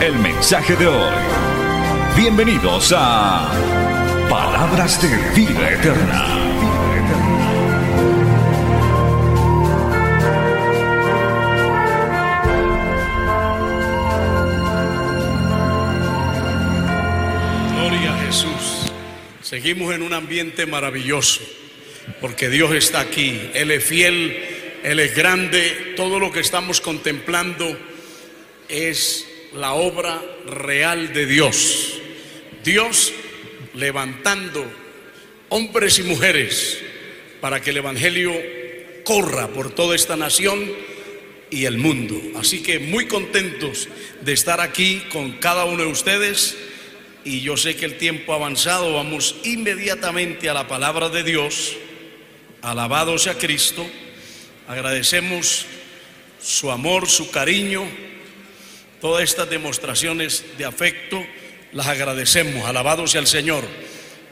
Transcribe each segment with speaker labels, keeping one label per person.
Speaker 1: el mensaje de hoy. Bienvenidos a Palabras de Vida Eterna.
Speaker 2: Seguimos en un ambiente maravilloso, porque Dios está aquí, Él es fiel, Él es grande, todo lo que estamos contemplando es la obra real de Dios. Dios levantando hombres y mujeres para que el Evangelio corra por toda esta nación y el mundo. Así que muy contentos de estar aquí con cada uno de ustedes y yo sé que el tiempo ha avanzado, vamos inmediatamente a la palabra de Dios. Alabado sea Cristo. Agradecemos su amor, su cariño, todas estas demostraciones de afecto, las agradecemos. Alabado sea el Señor.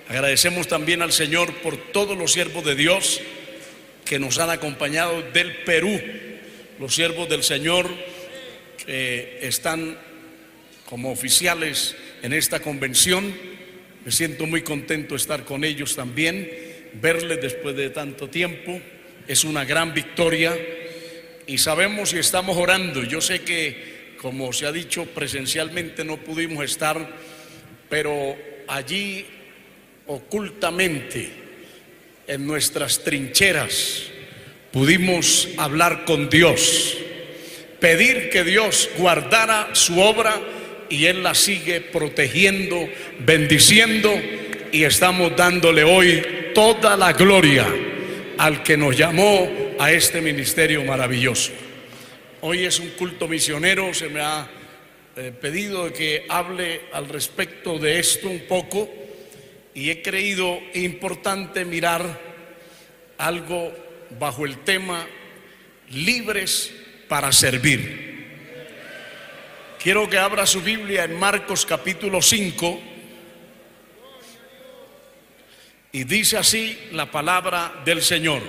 Speaker 2: Agradecemos también al Señor por todos los siervos de Dios que nos han acompañado del Perú, los siervos del Señor que están como oficiales en esta convención. Me siento muy contento de estar con ellos también, verles después de tanto tiempo. Es una gran victoria y sabemos y estamos orando. Yo sé que, como se ha dicho presencialmente, no pudimos estar, pero allí ocultamente, en nuestras trincheras, pudimos hablar con Dios, pedir que Dios guardara su obra y Él la sigue protegiendo, bendiciendo y estamos dándole hoy toda la gloria al que nos llamó a este ministerio maravilloso. Hoy es un culto misionero, se me ha eh, pedido que hable al respecto de esto un poco y he creído importante mirar algo bajo el tema libres para servir. Quiero que abra su Biblia en Marcos capítulo 5 y dice así la palabra del Señor.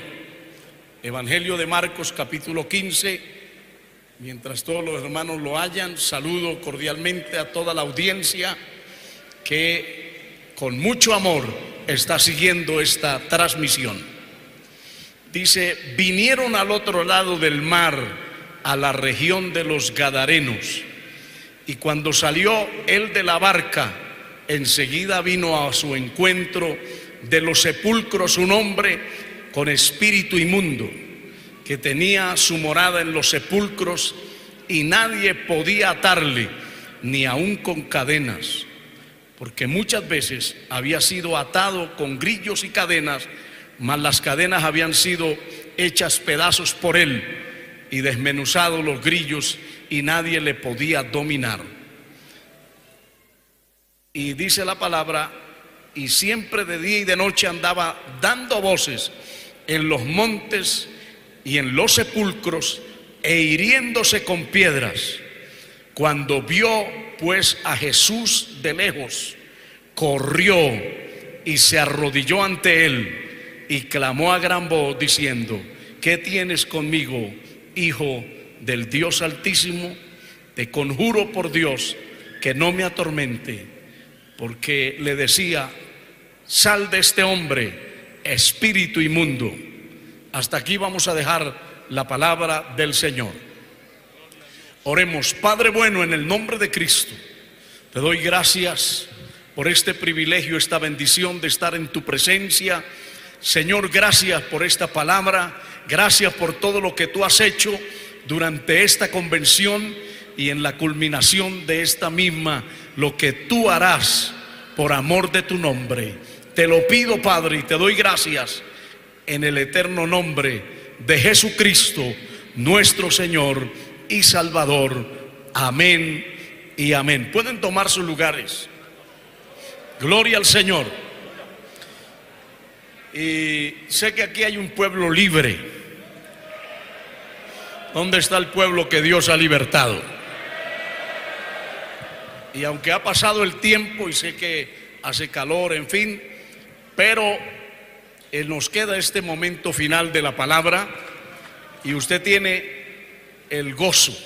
Speaker 2: Evangelio de Marcos capítulo 15. Mientras todos los hermanos lo hayan, saludo cordialmente a toda la audiencia que con mucho amor está siguiendo esta transmisión. Dice, vinieron al otro lado del mar, a la región de los Gadarenos y cuando salió él de la barca, enseguida vino a su encuentro de los sepulcros un hombre con espíritu inmundo, que tenía su morada en los sepulcros y nadie podía atarle, ni aun con cadenas, porque muchas veces había sido atado con grillos y cadenas, mas las cadenas habían sido hechas pedazos por él y desmenuzados los grillos y nadie le podía dominar. Y dice la palabra, y siempre de día y de noche andaba dando voces en los montes y en los sepulcros e hiriéndose con piedras. Cuando vio pues a Jesús de lejos, corrió y se arrodilló ante él y clamó a gran voz diciendo, ¿qué tienes conmigo, hijo del Dios Altísimo, te conjuro por Dios que no me atormente, porque le decía, sal de este hombre, espíritu inmundo. Hasta aquí vamos a dejar la palabra del Señor. Oremos, Padre bueno, en el nombre de Cristo, te doy gracias por este privilegio, esta bendición de estar en tu presencia. Señor, gracias por esta palabra, gracias por todo lo que tú has hecho durante esta convención y en la culminación de esta misma, lo que tú harás por amor de tu nombre. Te lo pido, Padre, y te doy gracias en el eterno nombre de Jesucristo, nuestro Señor y Salvador. Amén y amén. Pueden tomar sus lugares. Gloria al Señor. Y sé que aquí hay un pueblo libre. ¿Dónde está el pueblo que Dios ha libertado? Y aunque ha pasado el tiempo y sé que hace calor, en fin, pero nos queda este momento final de la palabra y usted tiene el gozo,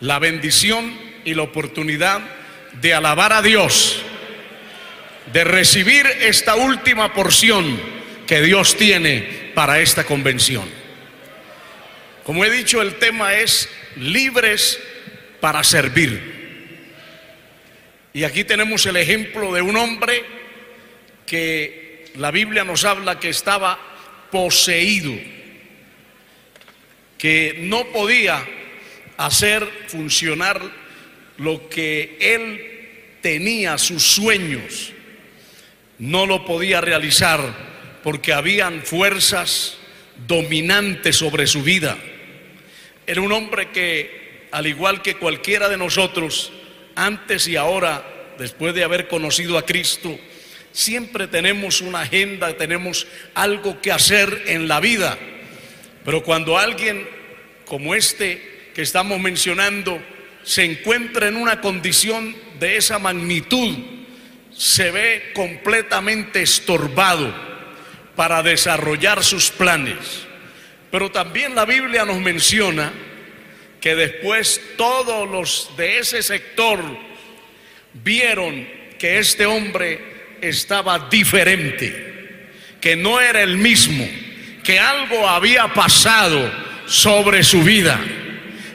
Speaker 2: la bendición y la oportunidad de alabar a Dios, de recibir esta última porción que Dios tiene para esta convención. Como he dicho, el tema es libres para servir. Y aquí tenemos el ejemplo de un hombre que la Biblia nos habla que estaba poseído, que no podía hacer funcionar lo que él tenía, sus sueños, no lo podía realizar porque habían fuerzas dominantes sobre su vida. Era un hombre que, al igual que cualquiera de nosotros, antes y ahora, después de haber conocido a Cristo, siempre tenemos una agenda, tenemos algo que hacer en la vida. Pero cuando alguien como este que estamos mencionando se encuentra en una condición de esa magnitud, se ve completamente estorbado para desarrollar sus planes. Pero también la Biblia nos menciona que después todos los de ese sector vieron que este hombre estaba diferente, que no era el mismo, que algo había pasado sobre su vida.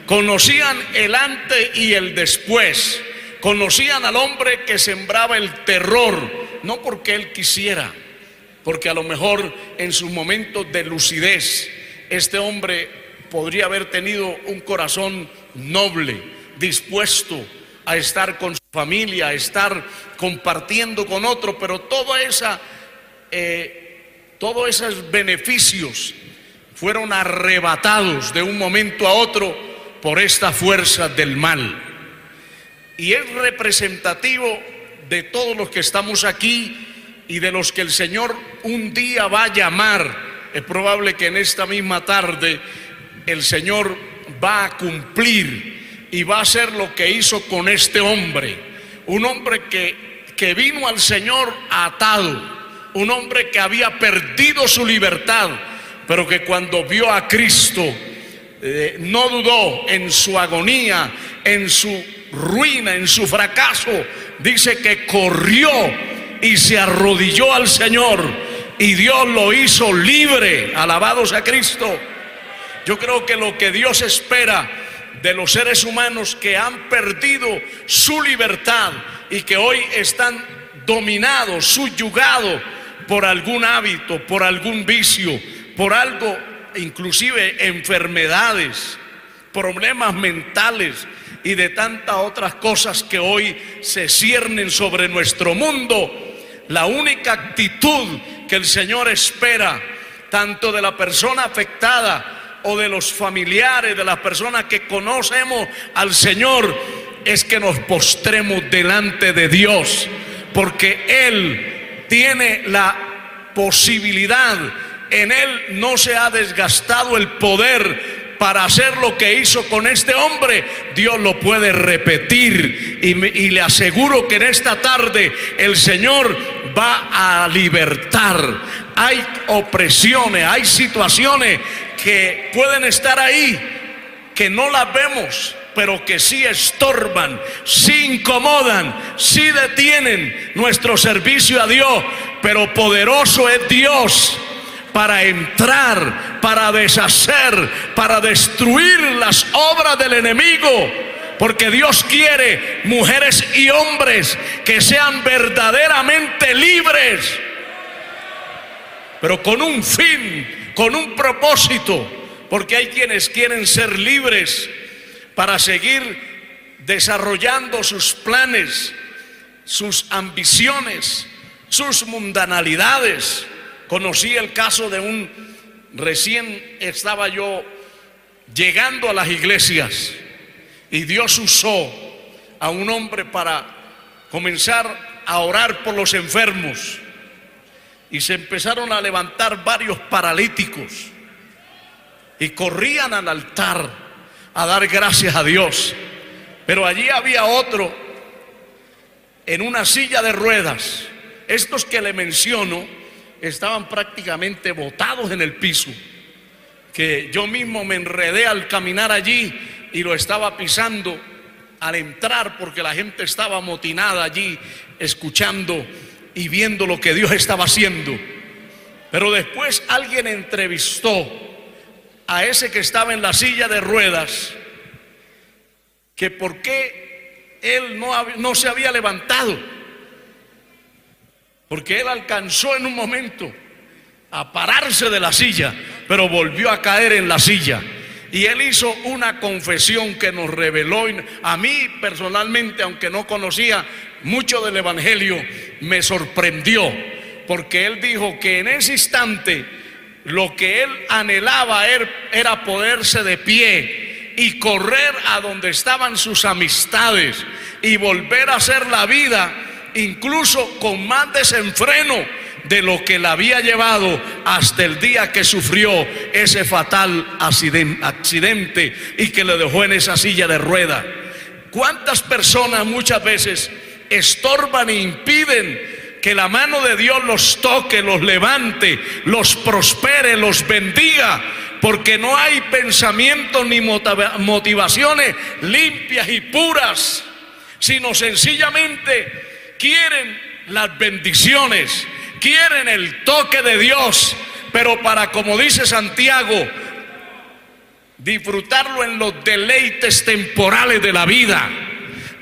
Speaker 2: Conocían el antes y el después. Conocían al hombre que sembraba el terror, no porque él quisiera, porque a lo mejor en sus momentos de lucidez este hombre podría haber tenido un corazón noble, dispuesto a estar con su familia, a estar compartiendo con otro, pero toda esa, eh, todos esos beneficios fueron arrebatados de un momento a otro por esta fuerza del mal. Y es representativo de todos los que estamos aquí y de los que el Señor un día va a llamar. Es probable que en esta misma tarde el Señor va a cumplir y va a hacer lo que hizo con este hombre. Un hombre que, que vino al Señor atado, un hombre que había perdido su libertad pero que cuando vio a Cristo eh, no dudó en su agonía, en su ruina, en su fracaso. Dice que corrió y se arrodilló al Señor y Dios lo hizo libre. Alabados a Cristo. Yo creo que lo que Dios espera de los seres humanos que han perdido su libertad y que hoy están dominados, subyugados por algún hábito, por algún vicio, por algo, inclusive enfermedades, problemas mentales y de tantas otras cosas que hoy se ciernen sobre nuestro mundo, la única actitud que el Señor espera, tanto de la persona afectada o de los familiares, de las personas que conocemos al Señor, es que nos postremos delante de Dios, porque Él tiene la posibilidad en él no se ha desgastado el poder para hacer lo que hizo con este hombre, Dios lo puede repetir. Y, le aseguro que en esta tarde el Señor va a libertar. Hay opresiones, hay situaciones que pueden estar ahí, que no las vemos, pero que sí estorban, sí incomodan, sí detienen nuestro servicio a Dios. Pero poderoso es Dios para entrar, para deshacer, para destruir las obras del enemigo. Porque Dios quiere mujeres y hombres que sean verdaderamente libres, pero con un fin, con un propósito. Porque hay quienes quieren ser libres para seguir desarrollando sus planes, sus ambiciones, sus mundanalidades Conocí el caso de un, recién estaba yo llegando a las iglesias y Dios usó a un hombre para comenzar a orar por los enfermos. Y se empezaron a levantar varios paralíticos. Y corrían al altar a dar gracias a Dios. Pero allí había otro en una silla de ruedas. Estos que le menciono estaban prácticamente botados en el piso. Que yo mismo me enredé al caminar allí y lo estaba pisando al entrar porque la gente estaba amotinada allí escuchando y viendo lo que Dios estaba haciendo. Pero después alguien entrevistó a ese que estaba en la silla de ruedas que por qué él no, no se había levantado. Porque él alcanzó en un momento a pararse de la silla, pero volvió a caer en la silla. Y él hizo una confesión que nos reveló. A mí personalmente, aunque no conocía mucho del Evangelio, me sorprendió. Porque él dijo que en ese instante lo que él anhelaba era poderse de pie y correr a donde estaban sus amistades y volver a hacer la vida incluso con más desenfreno de lo que la había llevado hasta el día que sufrió ese fatal accidente y que le dejó en esa silla de rueda. ¿Cuántas personas muchas veces estorban e impiden que la mano de Dios los toque, los levante, los prospere, los bendiga? Porque no hay pensamientos ni motivaciones limpias y puras, sino sencillamente quieren las bendiciones, quieren el toque de Dios, pero para, como dice Santiago, disfrutarlo en los deleites temporales de la vida.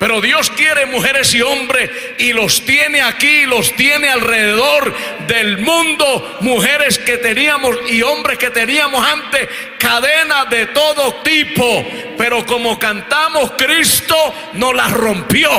Speaker 2: Pero Dios quiere mujeres y hombres y los tiene aquí, los tiene alrededor del mundo, mujeres que teníamos y hombres que teníamos antes, cadenas de todo tipo, pero como cantamos, Cristo nos las rompió.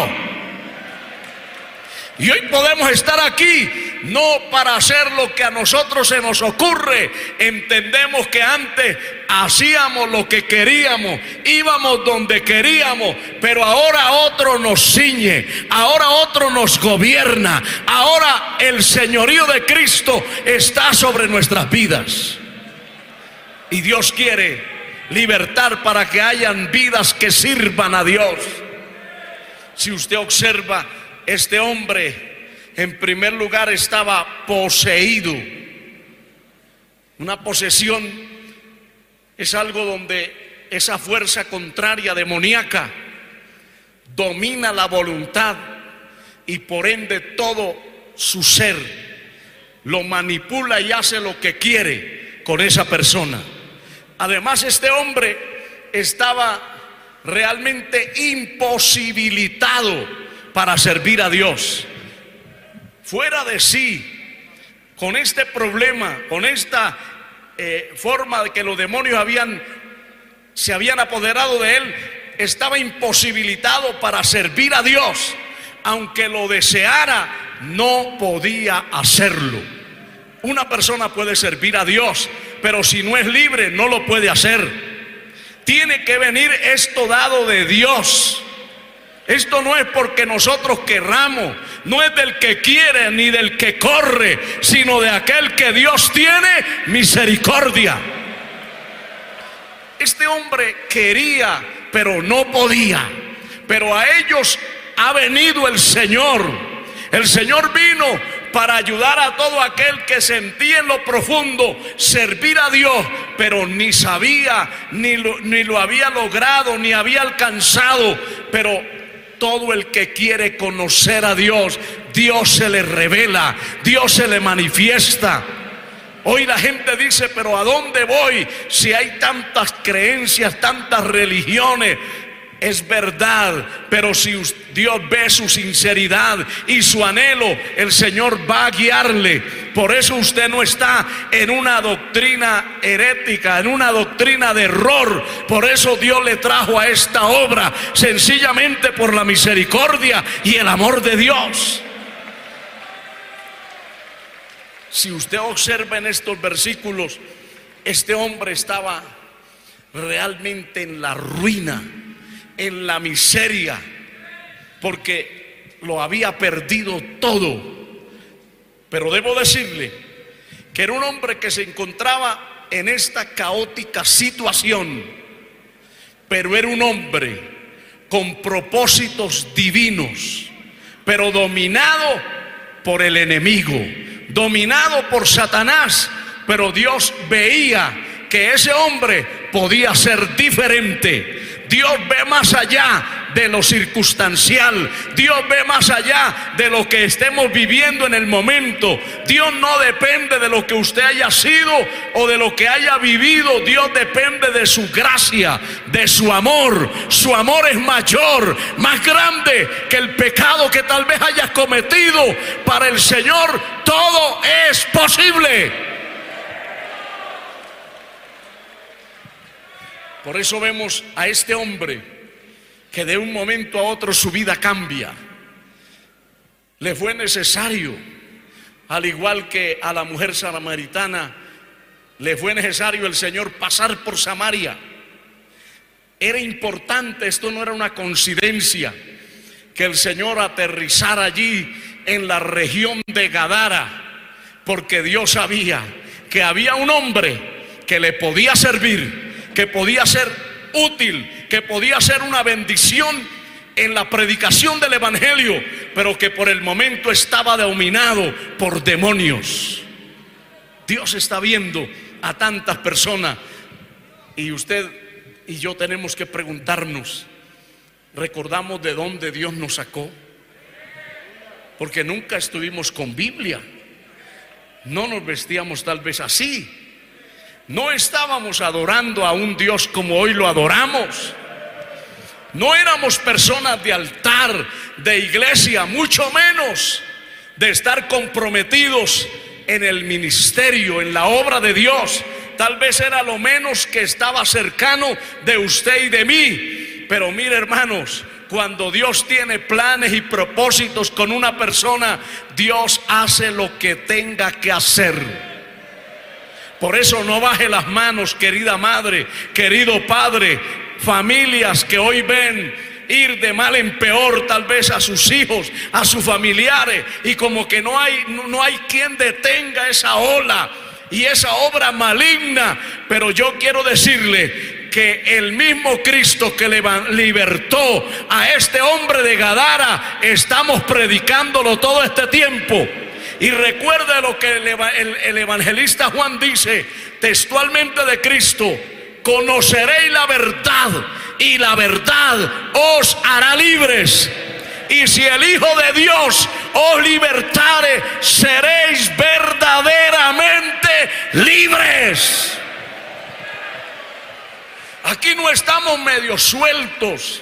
Speaker 2: Y hoy podemos estar aquí no para hacer lo que a nosotros se nos ocurre. Entendemos que antes hacíamos lo que queríamos, íbamos donde queríamos, pero ahora otro nos ciñe, ahora otro nos gobierna, ahora el señorío de Cristo está sobre nuestras vidas. Y Dios quiere libertar para que hayan vidas que sirvan a Dios. Si usted observa, este hombre en primer lugar estaba poseído. Una posesión es algo donde esa fuerza contraria demoníaca domina la voluntad y por ende todo su ser lo manipula y hace lo que quiere con esa persona. Además este hombre estaba realmente imposibilitado para servir a Dios fuera de sí, con este problema, con esta eh, forma de que los demonios habían, se habían apoderado de él, estaba imposibilitado para servir a Dios. Aunque lo deseara, no podía hacerlo. Una persona puede servir a Dios, pero si no es libre, no lo puede hacer. Tiene que venir esto dado de Dios. Esto no es porque nosotros querramos, no es del que quiere ni del que corre, sino de aquel que Dios tiene misericordia. Este hombre quería, pero no podía. Pero a ellos ha venido el Señor. El Señor vino para ayudar a todo aquel que sentía en lo profundo servir a Dios, pero ni sabía, ni lo, ni lo había logrado, ni había alcanzado. Pero todo el que quiere conocer a Dios, Dios se le revela, Dios se le manifiesta. Hoy la gente dice, pero ¿a dónde voy si hay tantas creencias, tantas religiones? Es verdad, pero si Dios ve su sinceridad y su anhelo, el Señor va a guiarle. Por eso usted no está en una doctrina herética, en una doctrina de error. Por eso Dios le trajo a esta obra, sencillamente por la misericordia y el amor de Dios. Si usted observa en estos versículos, este hombre estaba realmente en la ruina en la miseria. porque lo había perdido todo. Pero debo decirle que era un hombre que se encontraba en esta caótica situación, pero era un hombre con propósitos divinos, pero dominado por el enemigo, dominado por Satanás, pero Dios veía que ese hombre podía ser diferente. Dios ve más allá de lo circunstancial. Dios ve más allá de lo que estemos viviendo en el momento. Dios no depende de lo que usted haya sido o de lo que haya vivido. Dios depende de su gracia, de su amor. Su amor es mayor, más grande que el pecado que tal vez haya cometido. Para el Señor todo es posible. Por eso vemos a este hombre que de un momento a otro su vida cambia. Le fue necesario, al igual que a la mujer samaritana, le fue necesario el Señor pasar por Samaria. Era importante, esto no era una coincidencia, que el Señor aterrizara allí en la región de Gadara, porque Dios sabía que había un hombre que le podía servir, que podía ser útil, que podía ser una bendición en la predicación del Evangelio, pero que por el momento estaba dominado por demonios. Dios está viendo a tantas personas y usted y yo tenemos que preguntarnos, ¿recordamos de dónde Dios nos sacó? Porque nunca estuvimos con Biblia, no nos vestíamos tal vez así, no estábamos adorando a un Dios como hoy lo adoramos. No éramos personas de altar, de iglesia, mucho menos de estar comprometidos en el ministerio, en la obra de Dios. Tal vez era lo menos que estaba cercano de usted y de mí. Pero mire hermanos, cuando Dios tiene planes y propósitos con una persona, Dios hace lo que tenga que hacer. Por eso no baje las manos, querida madre, querido padre familias que hoy ven ir de mal en peor tal vez a sus hijos, a sus familiares y como que no hay no hay quien detenga esa ola y esa obra maligna, pero yo quiero decirle que el mismo Cristo que libertó a este hombre de Gadara, estamos predicándolo todo este tiempo. Y recuerde lo que el, evangelista Juan dice textualmente de Cristo conoceréis la verdad y la verdad os hará libres. Y si el Hijo de Dios os libertare, seréis verdaderamente libres. Aquí no estamos medio sueltos,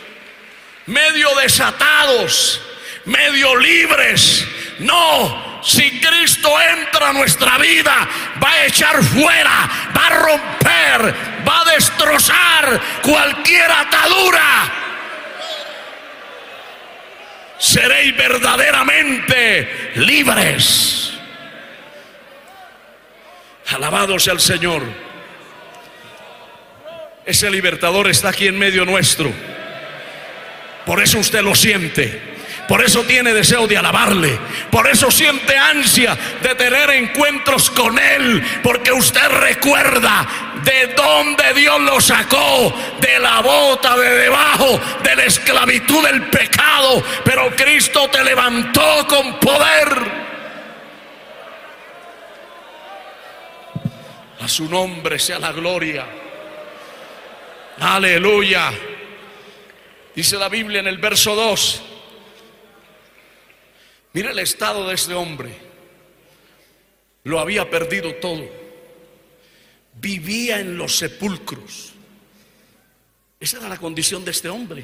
Speaker 2: medio desatados, medio libres. No, si Cristo entra a nuestra vida, va a echar fuera, va a romper, va a destrozar cualquier atadura. Seréis verdaderamente libres. Alabado sea el Señor. Ese libertador está aquí en medio nuestro. Por eso usted lo siente. Por eso tiene deseo de alabarle. Por eso siente ansia de tener encuentros con Él. Porque usted recuerda de dónde Dios lo sacó. De la bota de debajo, de la esclavitud del pecado. Pero Cristo te levantó con poder. A su nombre sea la gloria. Aleluya. Dice la Biblia en el verso 2 Mira el estado de este hombre. Lo había perdido todo. Vivía en los sepulcros. Esa era la condición de este hombre.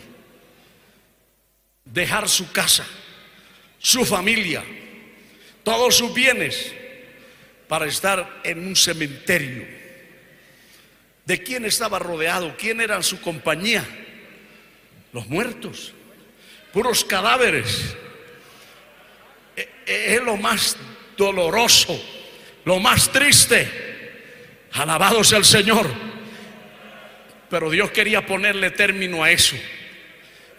Speaker 2: Dejar su casa, su familia, todos sus bienes para estar en un cementerio. ¿De quién estaba rodeado? ¿Quién era su compañía? Los muertos, puros cadáveres es lo más doloroso, lo más triste. Alabado sea el Señor. Pero Dios quería ponerle término a eso.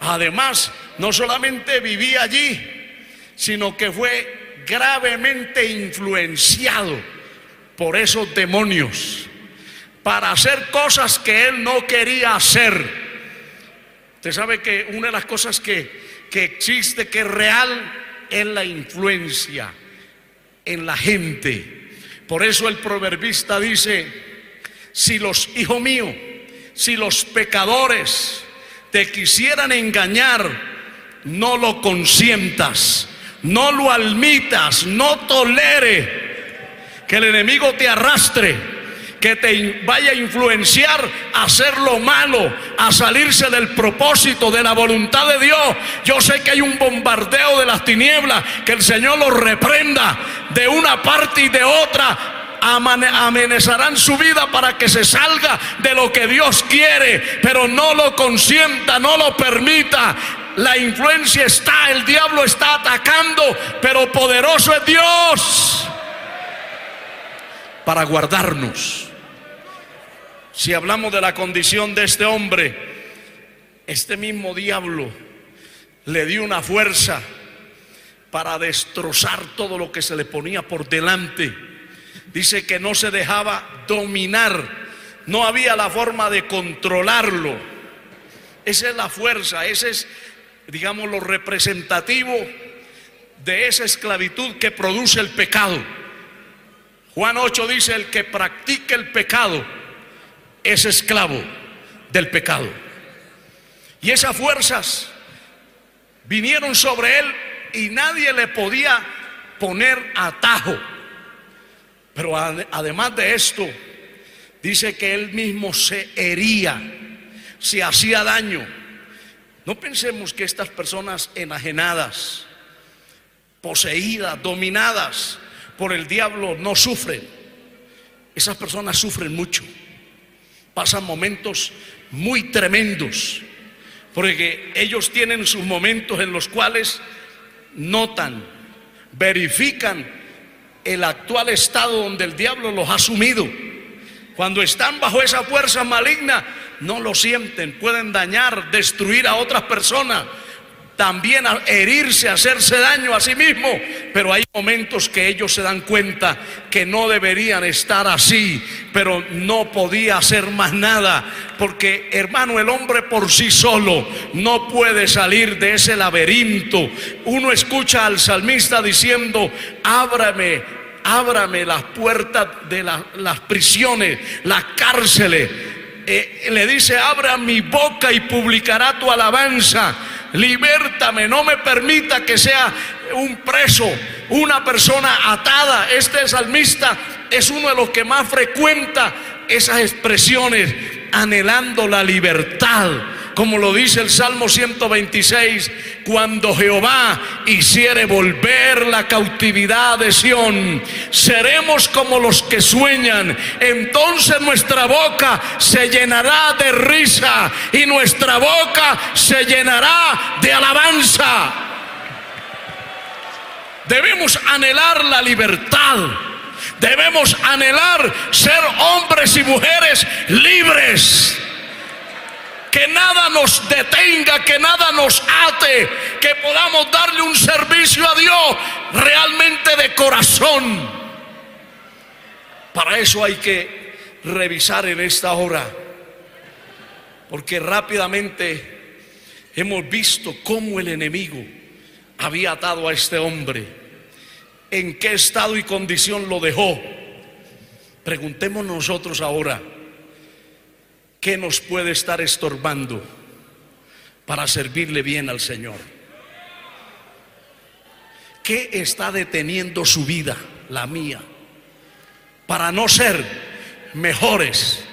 Speaker 2: Además, no solamente vivía allí, sino que fue gravemente influenciado por esos demonios para hacer cosas que él no quería hacer. Usted sabe que una de las cosas que, que existe, que es real, es la influencia en la gente. Por eso el proverbista dice, si los, hijos míos, si los pecadores te quisieran engañar, no lo consientas, no lo admitas, no tolere que el enemigo te arrastre que te vaya a influenciar a hacer lo malo, a salirse del propósito, de la voluntad de Dios. Yo sé que hay un bombardeo de las tinieblas, que el Señor los reprenda de una parte y de otra. Amenazarán su vida para que se salga de lo que Dios quiere, pero no lo consienta, no lo permita. La influencia está, el diablo está atacando, pero poderoso es Dios para guardarnos. Si hablamos de la condición de este hombre, este mismo diablo le dio una fuerza para destrozar todo lo que se le ponía por delante. Dice que no se dejaba dominar, no había la forma de controlarlo. Esa es la fuerza, ese es, digamos, lo representativo de esa esclavitud que produce el pecado. Juan 8 dice, el que practica el pecado es esclavo del pecado. Y esas fuerzas vinieron sobre él y nadie le podía poner atajo. Pero además de esto, dice que él mismo se hería, se hacía daño. No pensemos que estas personas enajenadas, poseídas, dominadas, por el diablo no sufren. Esas personas sufren mucho. Pasan momentos muy tremendos. Porque ellos tienen sus momentos en los cuales notan, verifican el actual estado donde el diablo los ha sumido. Cuando están bajo esa fuerza maligna, no lo sienten, pueden dañar, destruir a otras personas, también herirse, hacerse daño a sí mismo. Pero hay momentos que ellos se dan cuenta que no deberían estar así, pero no podía hacer más nada. Porque hermano, el hombre por sí solo no puede salir de ese laberinto. Uno escucha al salmista diciendo, ábrame, ábrame las puertas de las prisiones, las cárceles. Eh, le dice, abra mi boca y publicará tu alabanza libértame, no me permita que sea un preso, una persona atada. Este salmista es uno de los que más frecuenta esas expresiones, anhelando la libertad como lo dice el Salmo 126, cuando Jehová hiciere volver la cautividad de Sión, seremos como los que sueñan. Entonces nuestra boca se llenará de risa y nuestra boca se llenará de alabanza. Debemos anhelar la libertad. Debemos anhelar ser hombres y mujeres libres que nada nos detenga, que nada nos ate, que podamos darle un servicio a Dios realmente de corazón. Para eso hay que revisar en esta hora, porque rápidamente hemos visto cómo el enemigo había atado a este hombre, en qué estado y condición lo dejó. Preguntemos nosotros ahora, ¿Qué nos puede estar estorbando para servirle bien al Señor? ¿Qué está deteniendo su vida, la mía, para no ser mejores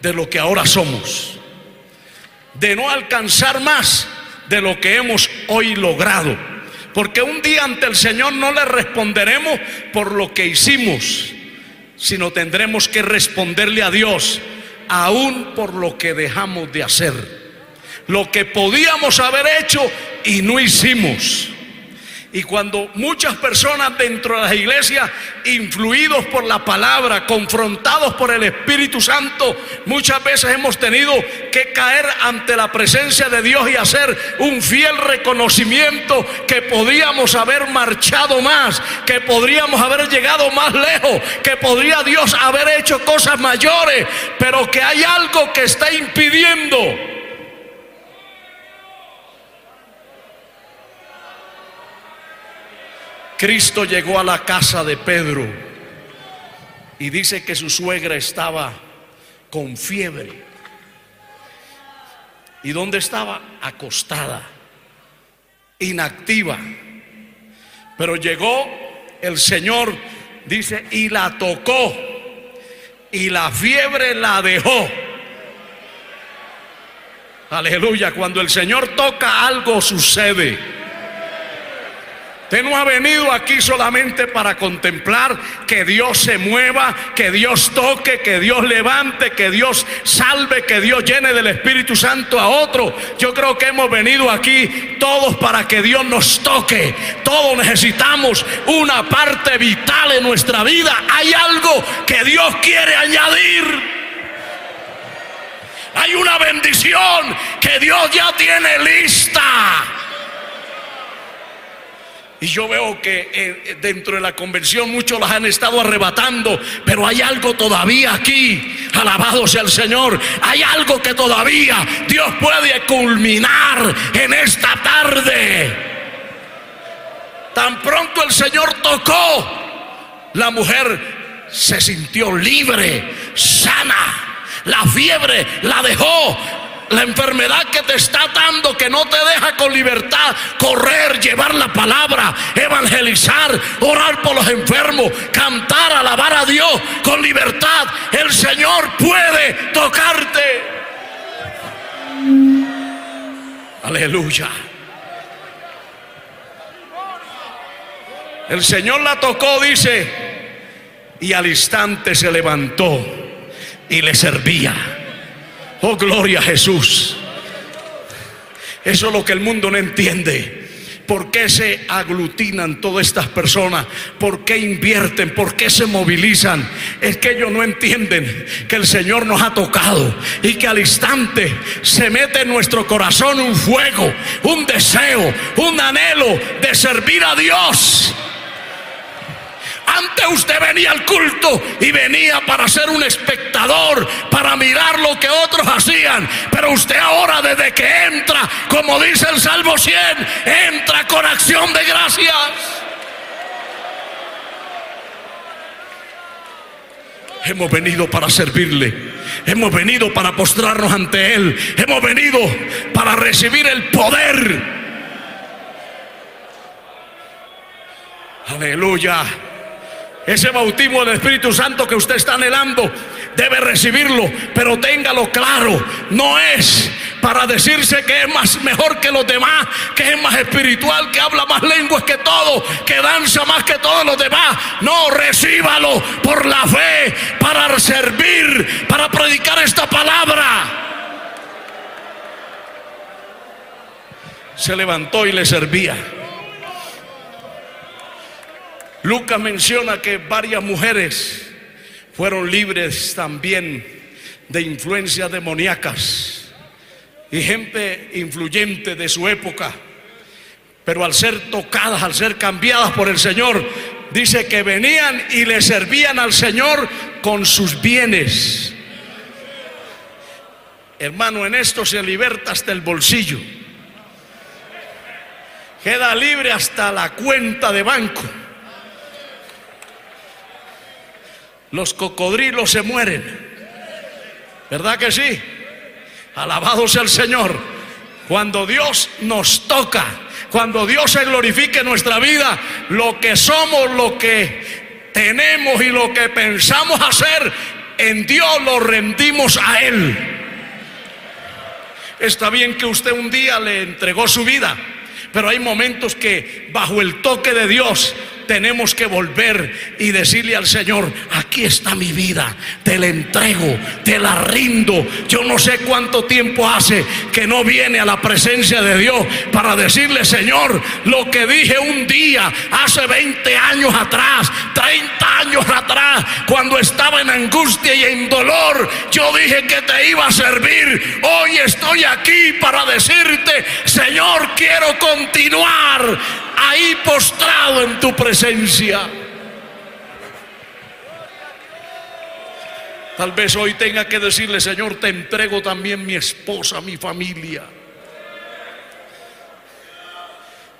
Speaker 2: de lo que ahora somos? De no alcanzar más de lo que hemos hoy logrado. Porque un día ante el Señor no le responderemos por lo que hicimos, sino tendremos que responderle a Dios aún por lo que dejamos de hacer, lo que podíamos haber hecho y no hicimos. Y cuando muchas personas dentro de las iglesias, influidos por la palabra, confrontados por el Espíritu Santo, muchas veces hemos tenido que caer ante la presencia de Dios y hacer un fiel reconocimiento que podríamos haber marchado más, que podríamos haber llegado más lejos, que podría Dios haber hecho cosas mayores, pero que hay algo que está impidiendo Cristo llegó a la casa de Pedro y dice que su suegra estaba con fiebre. ¿Y dónde estaba? Acostada, inactiva. Pero llegó el Señor, dice, y la tocó. Y la fiebre la dejó. Aleluya, cuando el Señor toca algo sucede. Usted no ha venido aquí solamente para contemplar que Dios se mueva, que Dios toque, que Dios levante, que Dios salve, que Dios llene del Espíritu Santo a otro. Yo creo que hemos venido aquí todos para que Dios nos toque. Todos necesitamos una parte vital en nuestra vida. Hay algo que Dios quiere añadir. Hay una bendición que Dios ya tiene lista. Y yo veo que eh, dentro de la convención muchos las han estado arrebatando, pero hay algo todavía aquí. Alabado sea el Señor. Hay algo que todavía Dios puede culminar en esta tarde. Tan pronto el Señor tocó, la mujer se sintió libre, sana. La fiebre la dejó, la enfermedad que te está dando, que no te deja con libertad correr, llevar la palabra, evangelizar, orar por los enfermos, cantar, alabar a Dios con libertad. El Señor puede tocarte. Aleluya. El Señor la tocó, dice, y al instante se levantó y le servía. Oh, gloria a Jesús. Eso es lo que el mundo no entiende. ¿Por qué se aglutinan todas estas personas? ¿Por qué invierten? ¿Por qué se movilizan? Es que ellos no entienden que el Señor nos ha tocado y que al instante se mete en nuestro corazón un fuego, un deseo, un anhelo de servir a Dios. Antes usted venía al culto y venía para ser un espectador, para mirar lo que otros hacían. Pero usted ahora desde que entra, como dice el Salmo 100, entra con acción de gracias. Hemos venido para servirle. Hemos venido para postrarnos ante Él. Hemos venido para recibir el poder. Aleluya. Ese bautismo del Espíritu Santo que usted está anhelando, debe recibirlo, pero téngalo claro, no es para decirse que es más mejor que los demás, que es más espiritual, que habla más lenguas que todo, que danza más que todos los demás. No, recíbalo por la fe, para servir, para predicar esta palabra. Se levantó y le servía. Lucas menciona que varias mujeres fueron libres también de influencias demoníacas y gente influyente de su época. Pero al ser tocadas, al ser cambiadas por el Señor, dice que venían y le servían al Señor con sus bienes. Hermano, en esto se liberta hasta el bolsillo. Queda libre hasta la cuenta de banco. Los cocodrilos se mueren. ¿Verdad que sí? Alabado sea el Señor. Cuando Dios nos toca, cuando Dios se glorifique en nuestra vida, lo que somos, lo que tenemos y lo que pensamos hacer, en Dios lo rendimos a Él. Está bien que usted un día le entregó su vida, pero hay momentos que bajo el toque de Dios tenemos que volver y decirle al Señor, aquí está mi vida, te la entrego, te la rindo. Yo no sé cuánto tiempo hace que no viene a la presencia de Dios para decirle, Señor, lo que dije un día, hace 20 años atrás, 30 años atrás, cuando estaba en angustia y en dolor, yo dije que te iba a servir. Hoy estoy aquí para decirte, Señor, quiero continuar ahí postrado en tu presencia. Tal vez hoy tenga que decirle, Señor, te entrego también mi esposa, mi familia,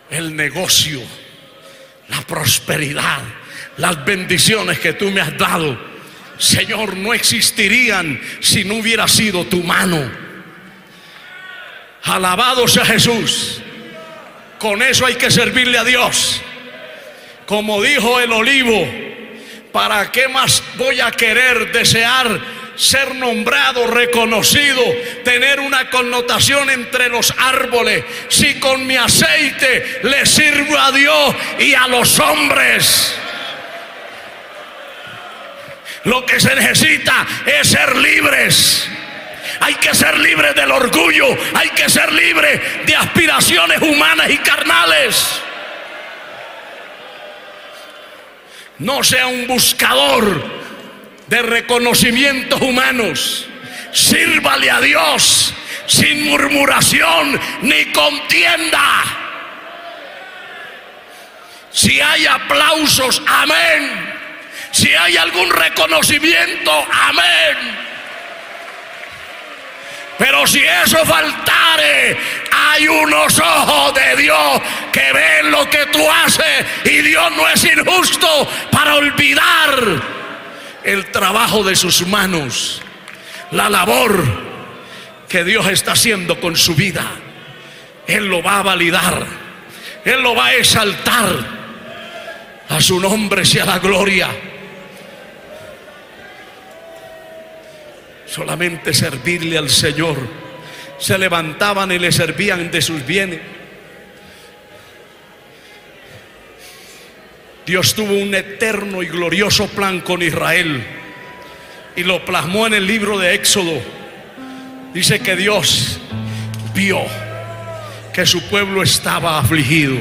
Speaker 2: el negocio, la prosperidad, las bendiciones que tú me has dado. Señor, no existirían si no hubiera sido tu mano. Alabado sea Jesús. Con eso hay que servirle a Dios. Como dijo el olivo, ¿para qué más voy a querer, desear ser nombrado, reconocido, tener una connotación entre los árboles, si con mi aceite le sirvo a Dios y a los hombres? Lo que se necesita es ser libres. Hay que ser libre del orgullo. Hay que ser libre de aspiraciones humanas y carnales. No sea un buscador de reconocimientos humanos. Sírvale a Dios sin murmuración ni contienda. Si hay aplausos, amén. Si hay algún reconocimiento, amén. Pero si eso faltare, hay unos ojos de Dios que ven lo que tú haces y Dios no es injusto para olvidar el trabajo de sus manos, la labor que Dios está haciendo con su vida. Él lo va a validar, Él lo va a exaltar. A su nombre sea la gloria. Solamente servirle al Señor. Se levantaban y le servían de sus bienes. Dios tuvo un eterno y glorioso plan con Israel y lo plasmó en el libro de Éxodo. Dice que Dios vio que su pueblo estaba afligido,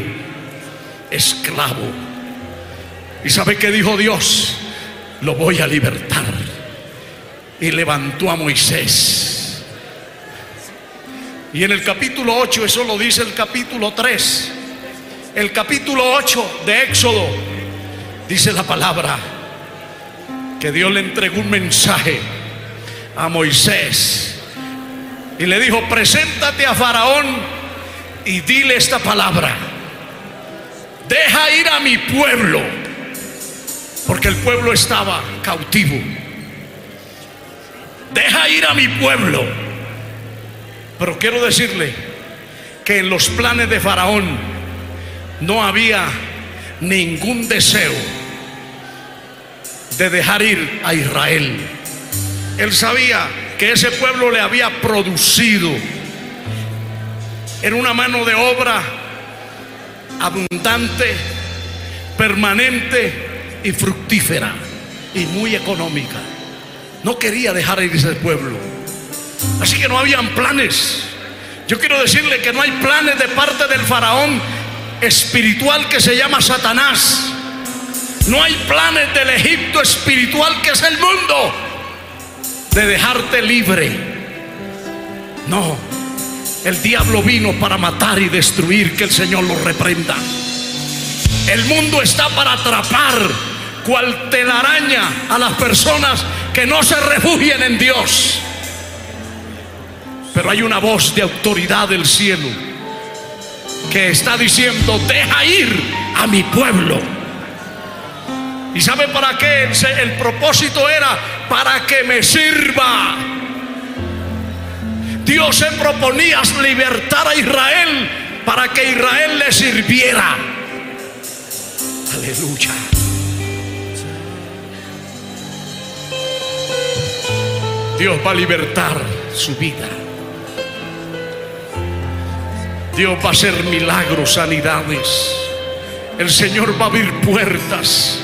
Speaker 2: esclavo. ¿Y sabe qué dijo Dios? Lo voy a libertar y levantó a Moisés. Y en el capítulo 8, eso lo dice el capítulo 3, el capítulo 8 de Éxodo, dice la palabra que Dios le entregó un mensaje a Moisés y le dijo, preséntate a Faraón y dile esta palabra, deja ir a mi pueblo, porque el pueblo estaba cautivo deja ir a mi pueblo. Pero quiero decirle que en los planes de Faraón no había ningún deseo de dejar ir a Israel. Él sabía que ese pueblo le había producido en una mano de obra abundante, permanente y fructífera y muy económica no quería dejar ir ese pueblo. Así que no habían planes. Yo quiero decirle que no hay planes de parte del faraón espiritual que se llama Satanás. No hay planes del Egipto espiritual que es el mundo de dejarte libre. No, el diablo vino para matar y destruir, que el Señor lo reprenda. El mundo está para atrapar cual telaraña a las personas que no se refugien en Dios. Pero hay una voz de autoridad del cielo que está diciendo, deja ir a mi pueblo. ¿Y sabe para qué? El, propósito era para que me sirva. Dios se proponía libertar a Israel para que Israel le sirviera. Aleluya. Dios va a libertar su vida. Dios va a hacer milagros, sanidades. el Señor va a abrir puertas.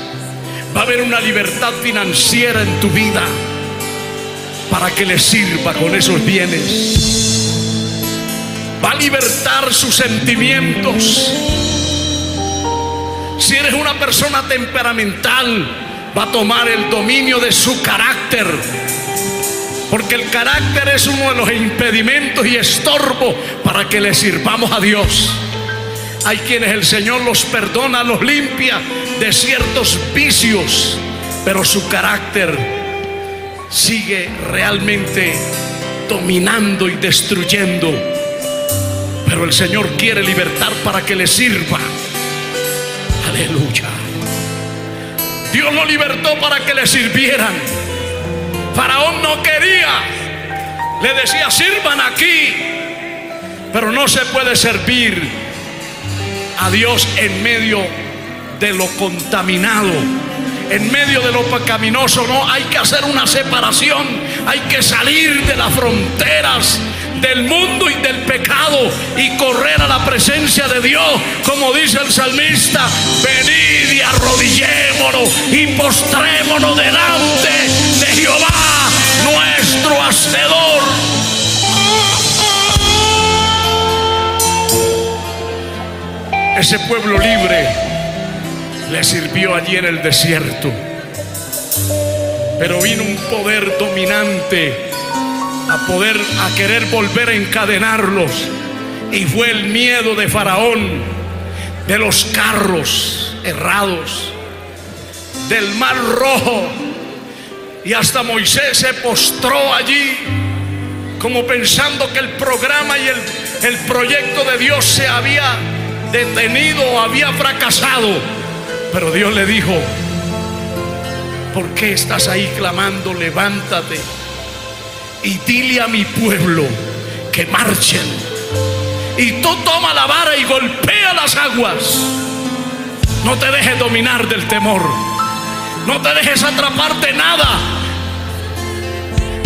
Speaker 2: Va a haber una libertad financiera en tu vida para que le sirva con esos bienes. Va a libertar sus sentimientos. Si eres una persona temperamental, va a tomar el dominio de su carácter. Porque el carácter es uno de los impedimentos y estorbo para que le sirvamos a Dios. Hay quienes el Señor los perdona, los limpia de ciertos vicios, pero su carácter sigue realmente dominando y destruyendo. Pero el Señor quiere libertar para que le sirva. Aleluya. Dios lo libertó para que le sirvieran. Faraón no quería. Le decía, sirvan aquí. Pero no se puede servir a Dios en medio de lo contaminado, en medio de lo pecaminoso. No, hay que hacer una separación, hay que salir de las fronteras del mundo y del pecado y correr a la presencia de Dios, como dice el salmista, venid y arrodillémonos y postrémonos delante de Jehová, nuestro hacedor. Ese pueblo libre le sirvió allí en el desierto. Pero vino un poder dominante a poder a querer volver a encadenarlos y fue el miedo de Faraón de los carros errados del mar rojo y hasta Moisés se postró allí como pensando que el programa y el, el proyecto de Dios se había detenido, había fracasado. Pero Dios le dijo, ¿por qué estás ahí clamando? Levántate y dile a mi pueblo que marchen. Y tú toma la vara y golpea las aguas. No te dejes dominar del temor. No te dejes atraparte nada.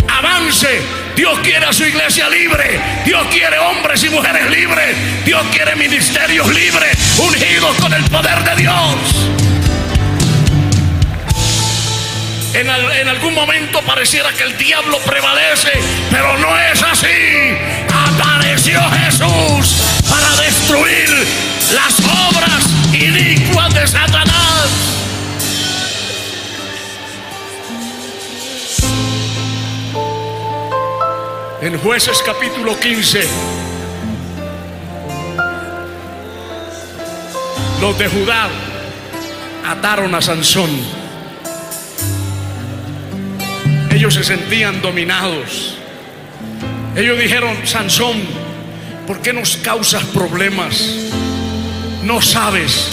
Speaker 2: Avance Dios quiere a su iglesia libre. Dios quiere hombres y mujeres libres. Dios quiere ministerios libres, ungidos con el poder de Dios. En, algún momento pareciera que el diablo prevalece, pero no es así. Apareció Jesús para destruir las obras inicuas de Satanás. En jueces capítulo 15. Los de Judá ataron a Sansón. Ellos se sentían dominados. Ellos dijeron, Sansón, ¿por qué nos causas problemas? ¿No sabes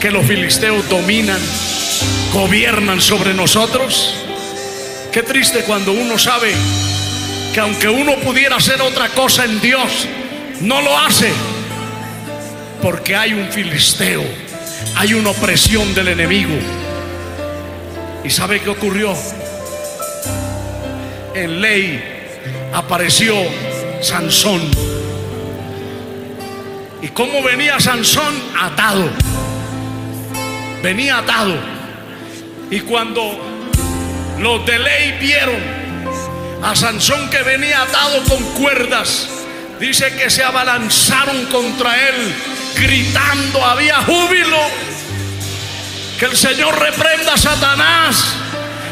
Speaker 2: que los filisteos dominan, gobiernan sobre nosotros? Qué triste cuando uno sabe que aunque uno pudiera hacer otra cosa en Dios, no lo hace. Porque hay un filisteo, hay una opresión del enemigo. ¿Y sabe qué ocurrió? En ley apareció Sansón. ¿Y cómo venía Sansón? Atado. Venía atado. Y cuando los de ley vieron a Sansón que venía atado con cuerdas. Dice que se abalanzaron contra él, gritando, había júbilo. Que el Señor reprenda a Satanás.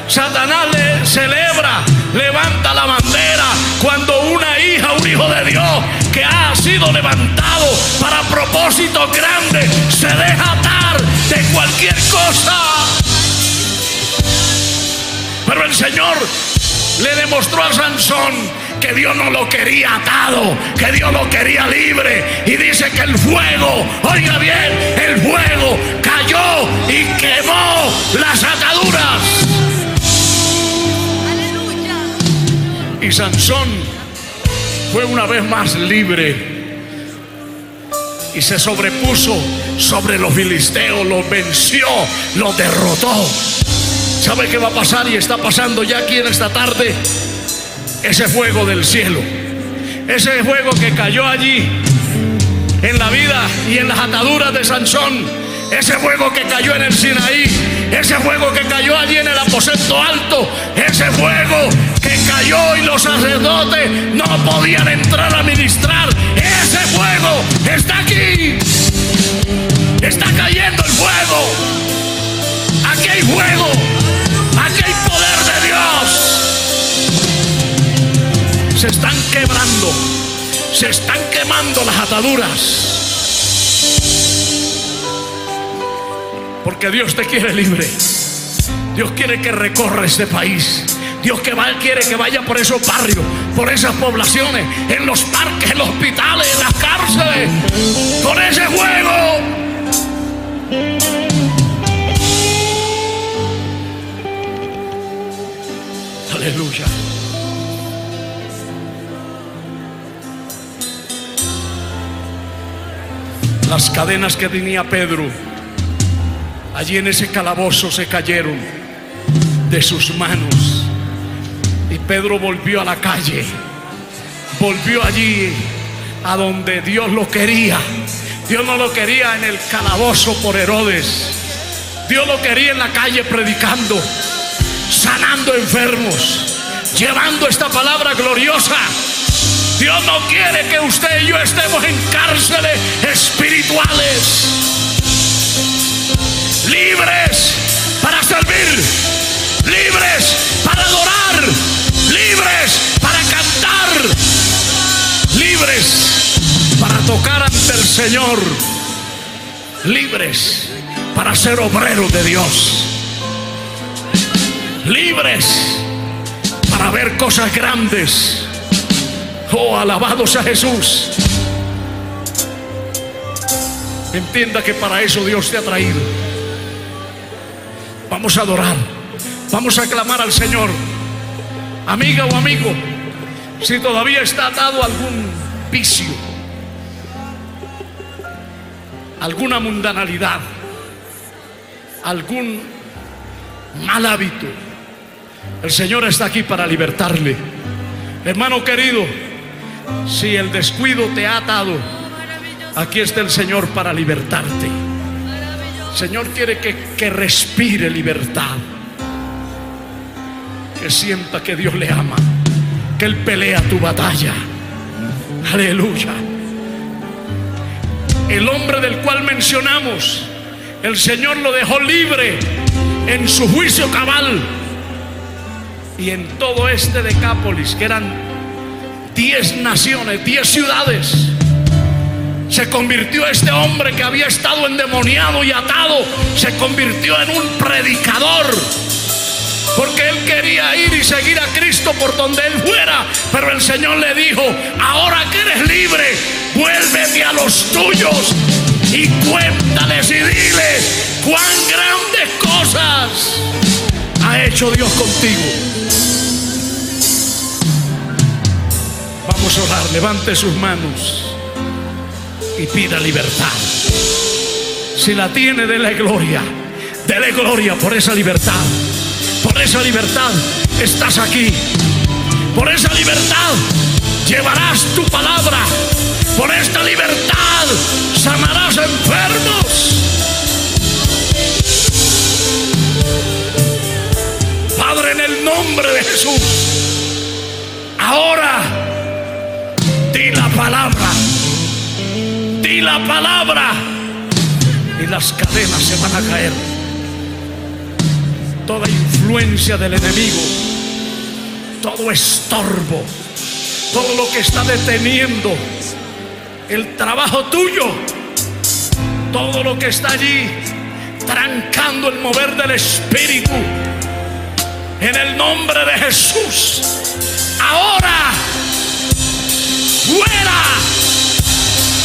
Speaker 2: Satanás le celebra, levanta la bandera cuando una hija, un hijo de Dios que ha sido levantado para propósito grande, se deja atar de cualquier cosa. Pero el Señor le demostró a Sansón que Dios no lo quería atado, que Dios lo quería libre. Y dice que el fuego, oiga bien, el fuego cayó y quemó las ataduras. Y Sansón fue una vez más libre y se sobrepuso sobre los filisteos, los venció, los derrotó. ¿Sabe qué va a pasar y está pasando ya aquí en esta tarde? Ese fuego del cielo. Ese fuego que cayó allí en la vida y en las ataduras de Sansón. ese fuego que cayó en el Sinaí, ese fuego que cayó allí en el aposento alto, ese fuego que cayó y los sacerdotes no podían entrar a ministrar, ese fuego está aquí, está cayendo el fuego, aquí hay fuego, se están quebrando, se están quemando las ataduras. Porque Dios te quiere libre. Dios quiere que recorra este país. Dios que va, quiere que vaya por esos barrios, por esas poblaciones, en los parques, en los hospitales, en las cárceles, con ese juego. Aleluya. Las cadenas que tenía Pedro allí en ese calabozo se cayeron de sus manos. Y Pedro volvió a la calle, volvió allí a donde Dios lo quería. Dios no lo quería en el calabozo por Herodes. Dios lo quería en la calle predicando, sanando enfermos, llevando esta palabra gloriosa. Dios no quiere que usted y yo estemos en cárceles espirituales libres para servir, libres para adorar, libres para cantar, libres para tocar ante el Señor, libres para ser obreros de Dios, libres para ver cosas grandes. Oh, alabados a Jesús. Entienda que para eso Dios te ha traído. Vamos a adorar. Vamos a clamar al Señor. Amiga o amigo, si todavía está atado algún vicio, alguna mundanalidad, algún mal hábito, el Señor está aquí para libertarle. Hermano querido, si el descuido te ha atado, aquí está el Señor para libertarte. El Señor quiere que, que respire libertad, que sienta que Dios le ama, que Él pelea tu batalla. Aleluya. El hombre del cual mencionamos, el Señor lo dejó libre en su juicio cabal. Y en todo este Decápolis, que eran 10 naciones, 10 ciudades, se convirtió este hombre que había estado endemoniado y atado, se convirtió en un predicador. Porque él quería ir y seguir a Cristo por donde él fuera. Pero el Señor le dijo, ahora que eres libre, vuélvete a los tuyos y cuéntales y diles cuán grandes cosas ha hecho Dios contigo. Vamos levante sus manos y pida libertad. Si la tiene, dele gloria. Dele gloria por esa libertad. Por esa libertad estás aquí. Por esa libertad llevarás tu palabra. Por esta libertad sanarás enfermos. Padre, en el nombre de Jesús, ahora la palabra. Di la palabra. Y las cadenas se van a caer toda influencia del enemigo, todo estorbo, todo lo que está deteniendo el trabajo tuyo, todo lo que está allí trancando el mover del Espíritu. En el nombre de Jesús, ahora, fuera,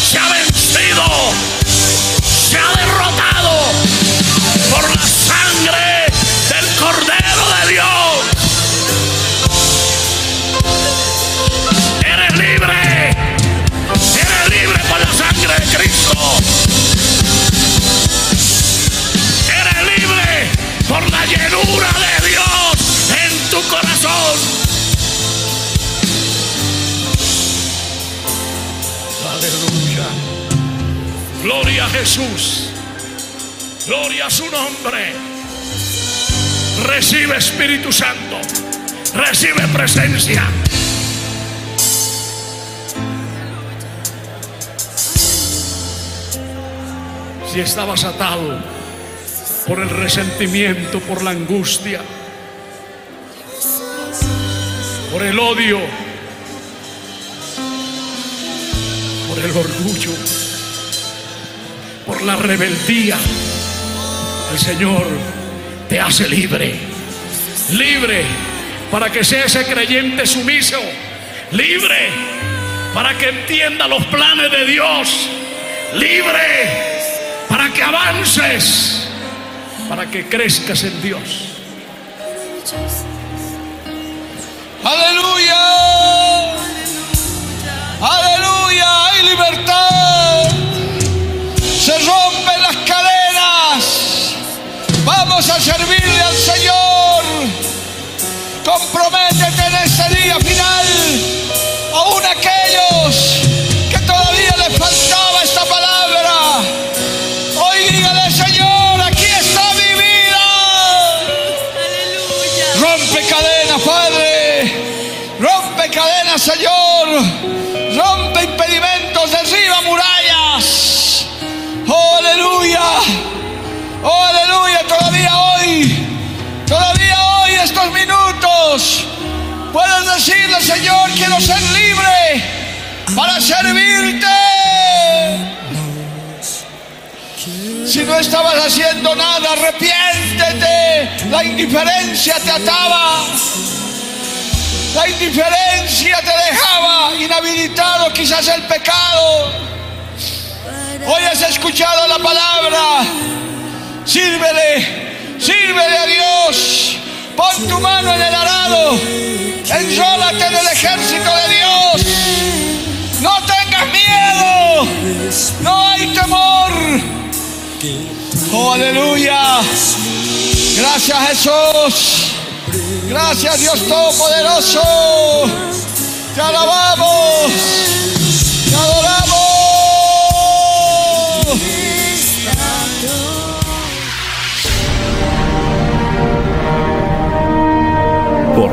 Speaker 2: se ha vencido, se ha derrotado por la sangre del Cordero de Dios. Eres libre. Eres libre por la sangre de Cristo. Eres libre por la llenura de Dios en tu corazón. Aleluya. Gloria a Jesús. Gloria a su nombre. Recibe Espíritu Santo. Recibe presencia. Si estabas atado por el resentimiento, por la angustia, por el odio, por el orgullo, por la rebeldía, el Señor te hace libre. Libre para que sea ese creyente sumiso. Libre para que entienda los planes de Dios. Libre para que avances, para que crezcas en Dios.
Speaker 3: Aleluya. Aleluya. Libertad. Se rompen las cadenas. Vamos a servirle al Señor. Comprométete en este día final. Señor, quiero ser libre para servirte. Si no estabas haciendo nada, arrepiéntete. La indiferencia te ataba. La indiferencia te dejaba inhabilitado quizás el pecado. Hoy has escuchado la palabra. Sírvele, sírvele a Dios. Pon tu mano en el arado. Enrólate en el ejército de Dios. No tengas miedo. No hay temor. Oh, aleluya. Gracias Jesús. Gracias Dios Todopoderoso. Te alabamos. Te adoramos.